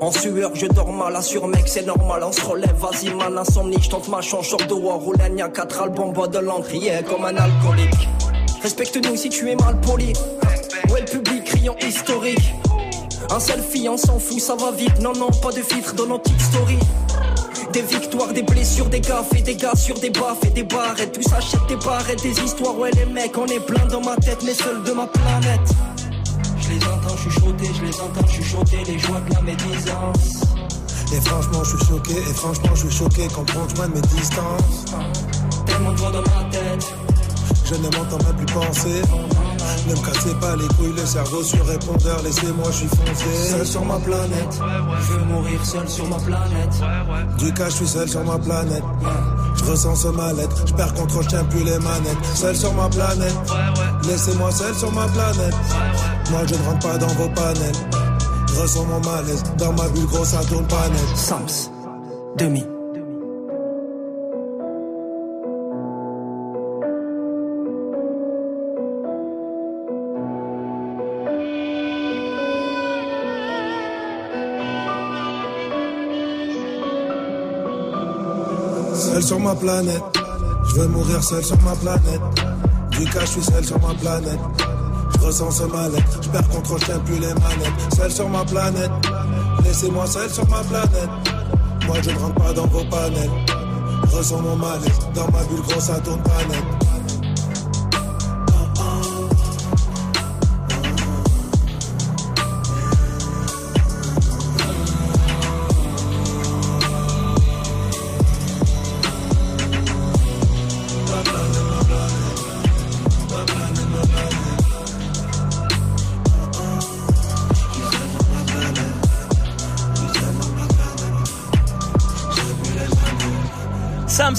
En sueur, je dors mal, assure mec, c'est normal, on se relève, vas-y mal, insomnie, je tente ma chance, sors dehors, roule un à 4 albums, bois de l'encre, comme un alcoolique. Respecte-nous si tu es mal poli. Ouais, le public, criant historique. Un selfie, on s'en fout, ça va vite, non, non, pas de filtre dans nos stories. Des victoires, des blessures, des gaffes et des gars sur des baffes et des barrettes. Tout s'achète des barrettes, des histoires. Ouais, les mecs, on est plein dans ma tête, mais seul de ma planète. Je les entends chuchoter, je les entends les joies de la médisance. Et franchement, je suis choqué, et franchement, je suis choqué quand on prenne mes distances. Tellement de voix dans ma tête. Je ne m'entends même plus penser. Ne me cassez pas les couilles, le cerveau sur répondeur, laissez-moi, je suis foncé. Seul sur ma planète, je veux mourir seul sur ma planète. Du cas, je suis seul sur ma planète. Je ressens ce mal-être, je perds contrôle, je tiens plus les manettes. Seul sur ma planète, laissez-moi seul sur ma planète. Moi, je ne rentre pas dans vos panels ressens mon malaise. Dans ma bulle, grosse, ça tourne pas net. Sams, demi. Seul sur ma planète, je vais mourir seul sur ma planète. Du cas, je suis seul sur ma planète. Ressens ce mal-être, je perds contrôle, je plus les manettes. Seul sur ma planète, laissez-moi seul sur ma planète. Moi je ne rentre pas dans vos panels. Ressens mon mal-être, dans ma bulle grosse ça tourne pas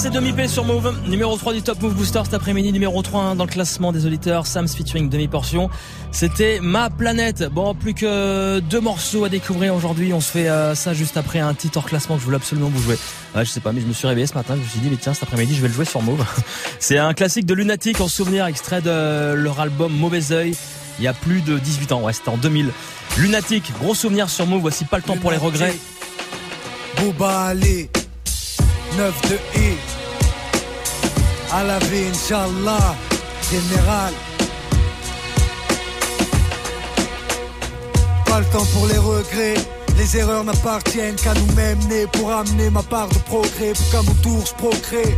c'est demi-p sur Move. Numéro 3 du Top Move Booster cet après-midi. Numéro 3 dans le classement des auditeurs. Sam's featuring demi-portion. C'était Ma Planète. Bon, plus que deux morceaux à découvrir aujourd'hui. On se fait euh, ça juste après un petit hors classement que je voulais absolument vous jouer. Je sais pas, mais je me suis réveillé ce matin. Je me suis dit, mais tiens, cet après-midi, je vais le jouer sur Move. c'est un classique de Lunatic en souvenir, extrait de leur album Mauvais Oeil. Il y a plus de 18 ans. Ouais, c'était en 2000. Lunatic, gros souvenir sur Move. Voici pas le temps pour les regrets. Bouba Ali, 9 de I. À la vie, Inch'Allah, général. Pas le temps pour les regrets. Les erreurs n'appartiennent qu'à nous-mêmes, nés pour amener ma part de progrès, pour qu'à mon tour je procrée.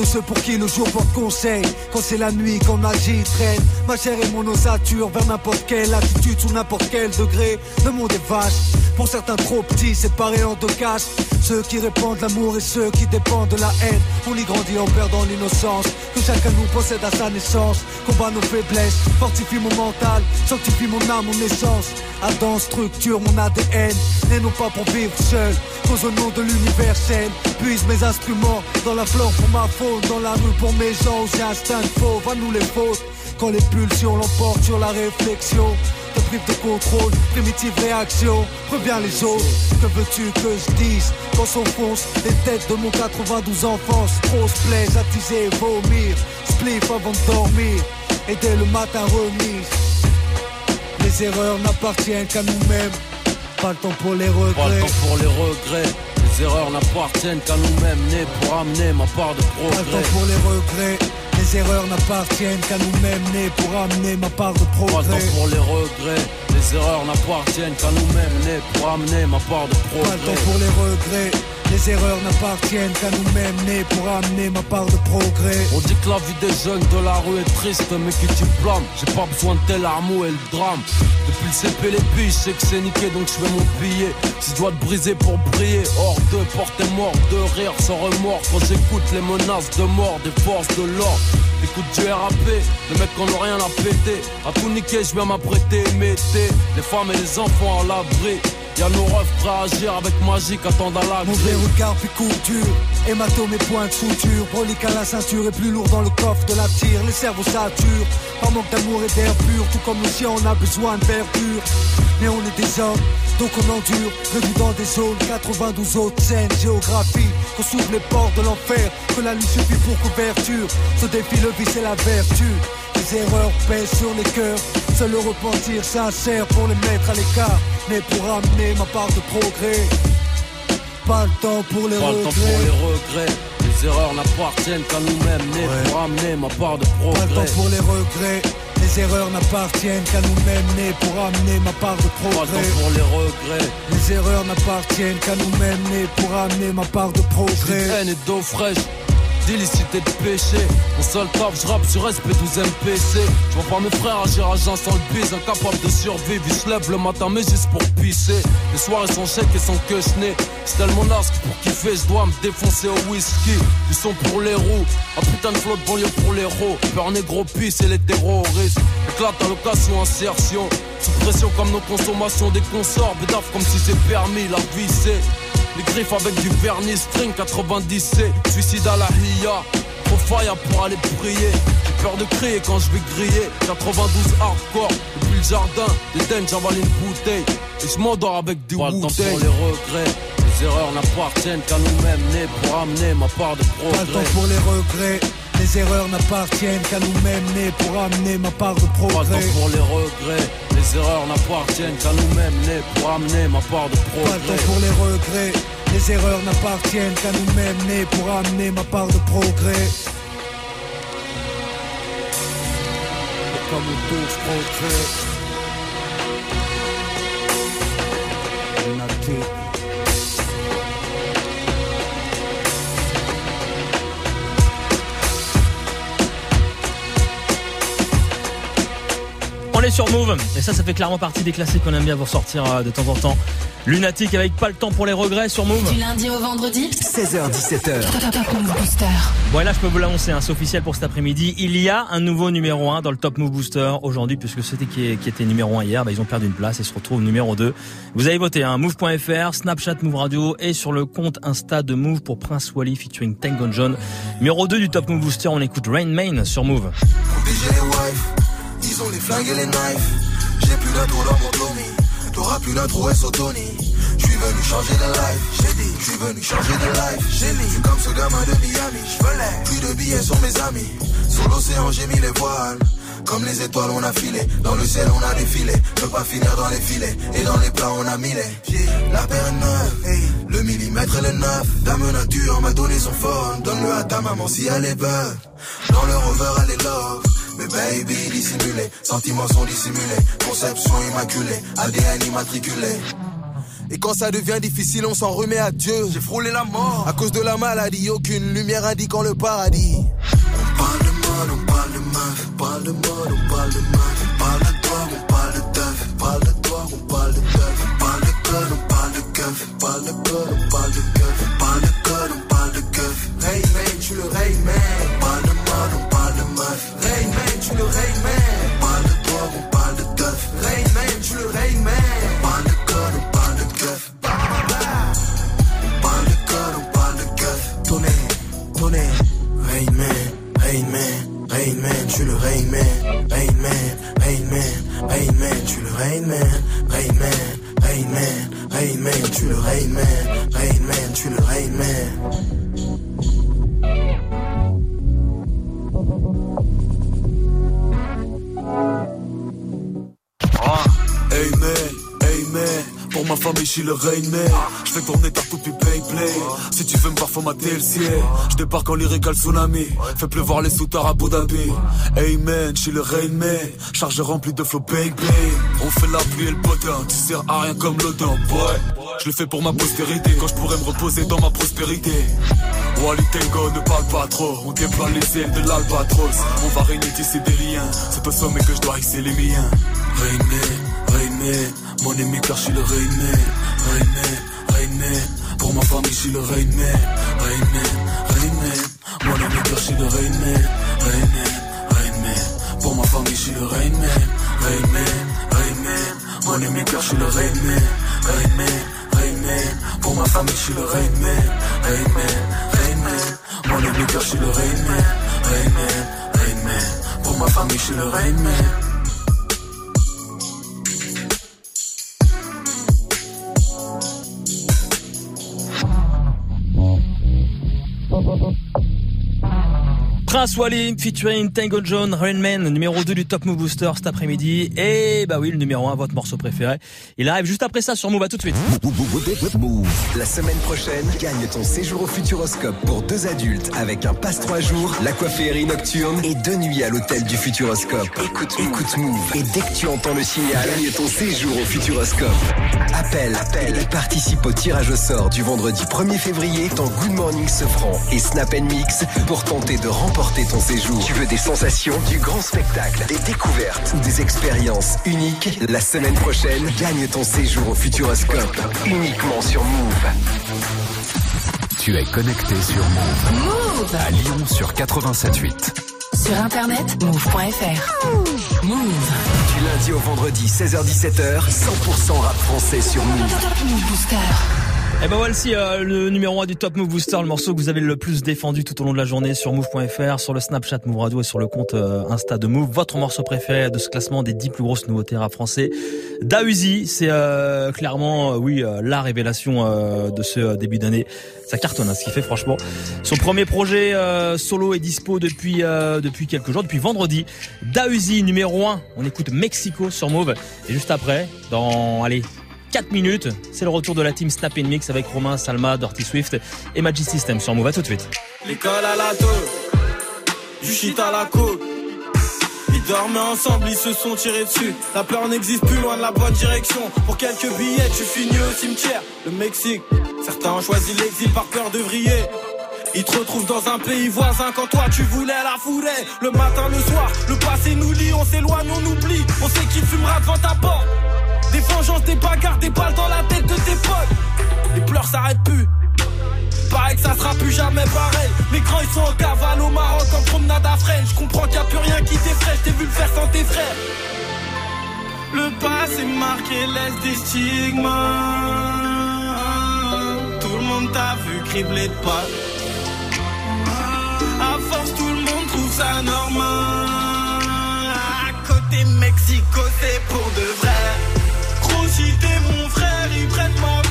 De ceux pour qui le jour porte conseil, quand c'est la nuit qu'on agit, traîne ma chair et mon ossature vers n'importe quelle attitude, sous n'importe quel degré. Le monde est vache, pour certains trop petits, séparés en deux caches. Ceux qui répandent l'amour et ceux qui dépendent de la haine. On y grandit en perdant l'innocence que chacun nous possède à sa naissance. Combat nos faiblesses, fortifie mon mental, sanctifie mon âme, mon essence. Adam structure mon ADN, et non pas pour vivre seul. Cause au nom de l'universel, puise mes instruments dans la flore pour ma faute, dans la rue pour mes gens, j'ai instinct faux, va nous les fautes. Quand les pulsions l'emportent sur la réflexion, te prive de contrôle, primitive réaction, préviens les autres. Que veux-tu que je dise? Quand s'enfonce les têtes de mon 92 enfance, trop se plaise, attiser vomir, spliff avant de dormir, et dès le matin remise. Les erreurs n'appartiennent qu'à nous-mêmes, pas le temps pour les regrets. Pas le temps pour les regrets. Les erreurs n'appartiennent qu'à nous-mêmes, nés pour amener ma part de progrès. Pas pour les regrets. Les erreurs n'appartiennent qu'à nous-mêmes, nés pour amener ma part de progrès. Pas pour les regrets. Les erreurs n'appartiennent qu'à nous-mêmes, nés pour amener ma part de progrès. Pas pour les regrets. Les erreurs n'appartiennent qu'à nous-mêmes, nés pour amener ma part de progrès. On dit que la vie des jeunes de la rue est triste, mais qui tu blâmes? J'ai pas besoin de tel armeau et le drame. Depuis le CP, les billes, je sais que c'est niqué, donc je fais mon billet. Si je dois te briser pour briller, hors de porter mort, de rire sans remords. Quand j'écoute les menaces de mort des forces de l'ordre. Écoute du RAP, les mecs qu'on n'a rien à péter. À tout niquer, je viens m'apprêter, mettez les femmes et les enfants à l'abri. Y'a nos refs prêts à agir avec magie qu'attendent à la Mauvais regard puis couture, hématome et point de suture Brolique à la ceinture et plus lourd dans le coffre de la tire. Les cerveaux saturent, par manque d'amour et d'air pur. Tout comme le chien on a besoin de verdure Mais on est des hommes, donc on endure. Revu dans des zones, 92 autres scènes. Géographie, qu'on s'ouvre les portes de l'enfer. Que la nuit suffit pour couverture. Ce défi le vice et la vertu les erreurs pèsent sur les cœurs. Seul le repentir sincère pour les mettre à l'écart. Mais pour amener ma part de progrès. Pas le temps pour les Pas regrets. le temps pour les regrets. Les erreurs n'appartiennent qu'à nous-mêmes, nés pour amener ma part de Pas le progrès. temps pour les regrets. Les erreurs n'appartiennent qu'à nous-mêmes, nés pour amener ma part de Pas le progrès. temps pour les regrets. Les erreurs n'appartiennent qu'à nous-mêmes, nés pour amener ma part de progrès. haine et d'eau fraîche. D'illicité de péché. Mon seul taf, je rappe sur SP12 MPC. Je vois pas mes frères agir à jeun sans le bise. Incapable de survivre, ils se le matin, mais juste pour pisser. Les soirées sont chèques et sans que je n'ai. C'est tellement nasque pour kiffer, je dois me défoncer au whisky. Ils sont pour les roues. Un putain de flotte banlieue pour les héros. Peur négro pisse et les terroristes. Éclate à l'occasion, insertion. Sous pression comme nos consommations des consorts. Bédaf comme si c'est permis, la vie. Les griffes avec du vernis string 90C Suicide à la hiya Trop fire pour aller prier. J'ai peur de crier quand je vais griller. 92 hardcore Depuis le jardin Des dennes j'avale une bouteille. Et je m'endors avec du Pas le temps pour les regrets. Les erreurs n'appartiennent qu'à nous-mêmes Nés pour amener ma part de Pas le temps progrès. pour les regrets. Les erreurs n'appartiennent qu'à nous-mêmes nés pour amener ma part de progrès. Pas le temps pour les regrets, les erreurs n'appartiennent qu'à nous-mêmes nés pour amener ma part de progrès. Pas le temps pour les regrets, les erreurs n'appartiennent qu'à nous-mêmes nés pour amener ma part de progrès. Comme tous progrès. Sur Move et ça ça fait clairement partie des classiques qu'on aime bien vous ressortir euh, de temps en temps. Lunatique avec pas le temps pour les regrets sur Move. Du lundi au vendredi 16h17h. Top Move Booster. Bon et là je peux vous l'annoncer, hein, c'est officiel pour cet après-midi. Il y a un nouveau numéro 1 dans le Top Move Booster aujourd'hui puisque c'était qui, qui était numéro 1 hier, bah, ils ont perdu une place et se retrouvent numéro 2. Vous avez voté hein, move.fr, Snapchat Move Radio et sur le compte Insta de Move pour Prince Wally featuring Tango John. Numéro 2 du Top Move Booster, on écoute Rain Main sur Move. Ils ont les flingues et les knives. J'ai plus d'intro dans mon Tommy, t'auras plus d'intro SO Tony. J'suis venu changer de life, j'ai dit, j'suis venu changer de life. J'ai mis, j'suis comme ce gamin de Miami, j'velais. Plus de billets sur mes amis, sur l'océan j'ai mis les voiles. Comme les étoiles on a filé, dans le ciel on a défilé. Ne pas finir dans les filets, et dans les plats on a mis les. La paire est neuve, le millimètre et le neuf. Dame nature m'a donné son phone, donne-le à ta maman si elle est bonne. Dans le rover elle est love. Mais baby dissimulé, sentiments sont dissimulés, conception immaculée, ADN immatriculé. Et quand ça devient difficile, on s'en remet à Dieu. J'ai frôlé la mort. À cause de la maladie, aucune lumière indiquant le paradis. On parle de mode, on parle de meuf. On parle de mode, on parle de meuf. On parle de drogue, on parle de teuf. On parle de drogue, on parle de teuf. On parle de code, on parle de keuf. On parle de code, débarque en lyrical tsunami. Fais pleuvoir les soutards à Abu Dhabi. Amen, je suis le rain man. Charge remplie de flow bang bang. On fait la pluie et le potin. Tu sers à rien comme l'automne, boy. Je le fais pour ma postérité. Quand je pourrais me reposer dans ma prospérité. Wally Tango ne parle pas trop. On déploie les ailes de l'albatros. On va régner tisser des liens. C'est au sommet que je dois hisser les miens. Rain man, rain man. Mon ami car je suis le rain man. Rain man, rain man. Pour ma famille, je suis le rain man. Rain man, rain. Mon ami je le rain man. Rain man, rain man. Pour ma famille, je suis le rain man. Rain man, rain man. Mon ami je le rain man. Rain man, rain. Pour ma famille, je suis le rain man. Rain man, rain man. Le rain. Rain. Pour ma famille, je suis le rain man. Prince Wally featuring Tango John, Rainman, numéro 2 du Top Move Booster cet après-midi. Et bah oui, le numéro 1, votre morceau préféré. Il arrive juste après ça sur Move, à tout de suite. Move. La semaine prochaine, gagne ton séjour au Futuroscope pour deux adultes avec un passe trois jours, l'aquaférie nocturne et deux nuits à l'hôtel du Futuroscope. Écoute, écoute Move. Et dès que tu entends le signal, gagne ton séjour au Futuroscope. Appelle, appelle et participe au tirage au sort du vendredi 1er février dans Good Morning Sofran et Snap Mix pour tenter de remporter ton séjour. Tu veux des sensations, du grand spectacle, des découvertes ou des expériences uniques? La semaine prochaine, gagne ton séjour au Futuroscope uniquement sur Move. Tu es connecté sur Move. Move À Lyon sur 87.8. Sur internet, move.fr. Move. Du lundi au vendredi 16h-17h, 100% rap français sur Move. Move Booster. Et ben voici euh, le numéro 1 du Top Move Booster, le morceau que vous avez le plus défendu tout au long de la journée sur move.fr, sur le Snapchat Move Radio et sur le compte euh, Insta de Move. Votre morceau préféré de ce classement des 10 plus grosses nouveautés rap français. Dausi, c'est euh, clairement, euh, oui, euh, la révélation de ce début d'année. Ça cartonne, hein, ce qu'il fait franchement. Son premier projet solo est dispo depuis depuis quelques jours, depuis vendredi. Dausi numéro 1, on écoute Mexico sur Move. Et juste après, dans, allez, 4 minutes, c'est le retour de la team Snap Mix avec Romain, Salma, Dirty Swift et Magic System sur Move. À tout de suite. L'école à la tôle, du shit à la côte. Ils dormaient ensemble, ils se sont tirés dessus. La peur n'existe plus loin de la bonne direction. Pour quelques billets, tu finis au cimetière. Le Mexique, certains ont choisi l'exil par peur de vriller. Ils te retrouvent dans un pays voisin quand toi tu voulais la foulée. Le matin, le soir, le passé nous lie, on s'éloigne, on oublie. On sait qui fumera devant ta porte. Des vengeances, des bagarres, des balles dans la tête de tes potes. Les pleurs s'arrêtent plus. Pareil que ça sera plus jamais pareil. Les grands ils sont en cavale au Maroc en promenade à Fresnes. Je comprends qu'il n'y a plus rien qui t'effraie, je vu le faire sans tes frères. Le passé marqué laisse des stigmas. Tout le monde t'a vu cribler de pas. À force, tout le monde trouve ça normal. À côté Mexico, c'est pour de vrai. Gros, si t'es mon frère, ils prennent ma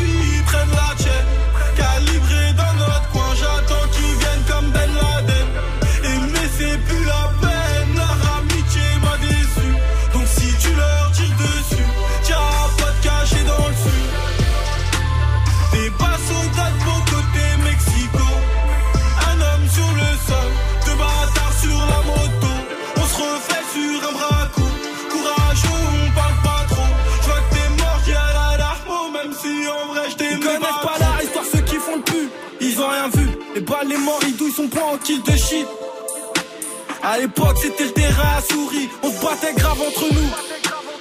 son point en kill de shit. À l'époque, c'était le terrain à souris. On se battait grave entre nous.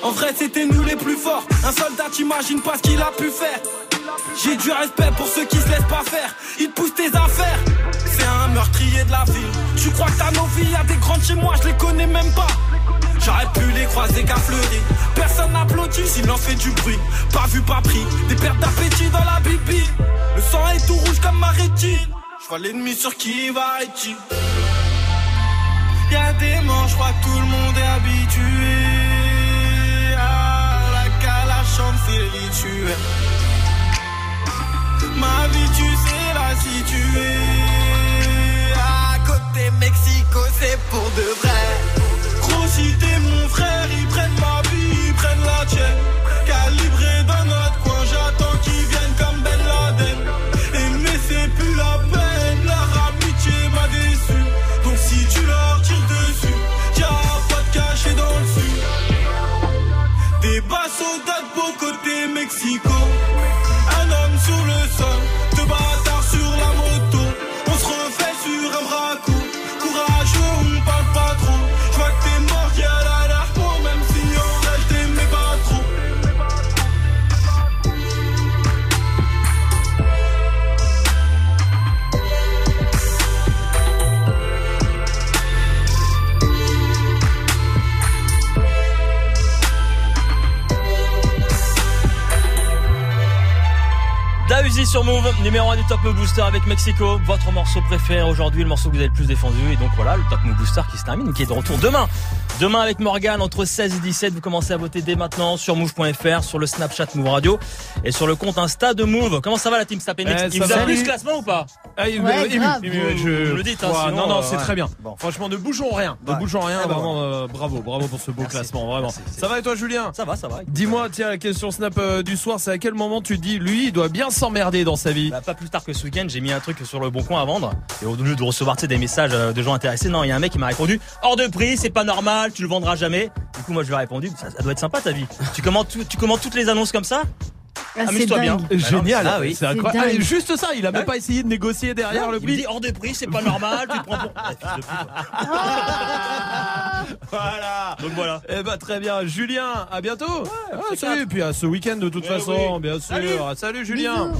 En vrai, c'était nous les plus forts. Un soldat, t'imagines pas ce qu'il a pu faire. J'ai du respect pour ceux qui se laissent pas faire. Ils poussent tes affaires. C'est un meurtrier de la ville. Tu crois que t'as nos vies, y'a des grandes chez moi, je les connais même pas. J'aurais pu les croiser qu'à fleurir. Personne n'applaudit, silence fait du bruit. Pas vu, pas pris. Des pertes d'appétit dans la bibi. Le sang est tout rouge comme ma rétine. Vois l'ennemi sur qui va être Y'a des morts, je crois que tout le monde est habitué. À la calachante, c'est rituel. Ma vie, tu sais la situer. À côté Mexico, c'est pour de vrai. Sur Move, numéro 1 du Top Move Booster avec Mexico, votre morceau préféré aujourd'hui, le morceau que vous avez le plus défendu. Et donc voilà, le Top Move Booster qui se termine, qui est de retour demain. Demain avec Morgan entre 16 et 17, vous commencez à voter dès maintenant sur move.fr, sur le Snapchat Move Radio et sur le compte Insta de Move. Comment ça va la team Snap Mix Eh, Il vous a plu ce classement ou pas Ah, il- Ouais, ému, Vous- je- vous le dites, hein, Ouais, sinon, non, non, c'est ouais. très bien. Bon. Franchement, ne bougeons rien. Ne bougeons rien. Ah bah vraiment, euh, bravo, bravo pour ce beau classement, vraiment. Ça va et toi, Julien Ça va, ça va. Dis-moi, tiens, la question Snap euh, du soir, c'est à quel moment tu te dis, lui, il doit bien s'emmerder dans sa vie Bah, pas plus tard que ce week-end, j'ai mis un truc sur le bon coin à vendre. Et au lieu de recevoir des messages euh, de gens intéressés, non, il y a un mec qui m'a répondu hors de prix, c'est pas normal, tu le vendras jamais. Du coup, moi, je lui ai répondu, ça, ça doit être sympa ta vie. tu commandes, tout- tu commandes toutes les annonces comme ça Ah, Amuse-toi bien. Bah Génial, Ah oui. c'est incroyable. Ah, juste ça, il a même Ouais. pas essayé de négocier derrière Non, le il prix. dit hors de prix, c'est pas normal, tu prends pour. Ah. Voilà. Donc voilà. Eh ben très bien, Julien, à bientôt. Ah, salut, quatre. puis à ce week-end de toute Mais façon, oui. bien sûr. Salut. Salut Julien. Bisous.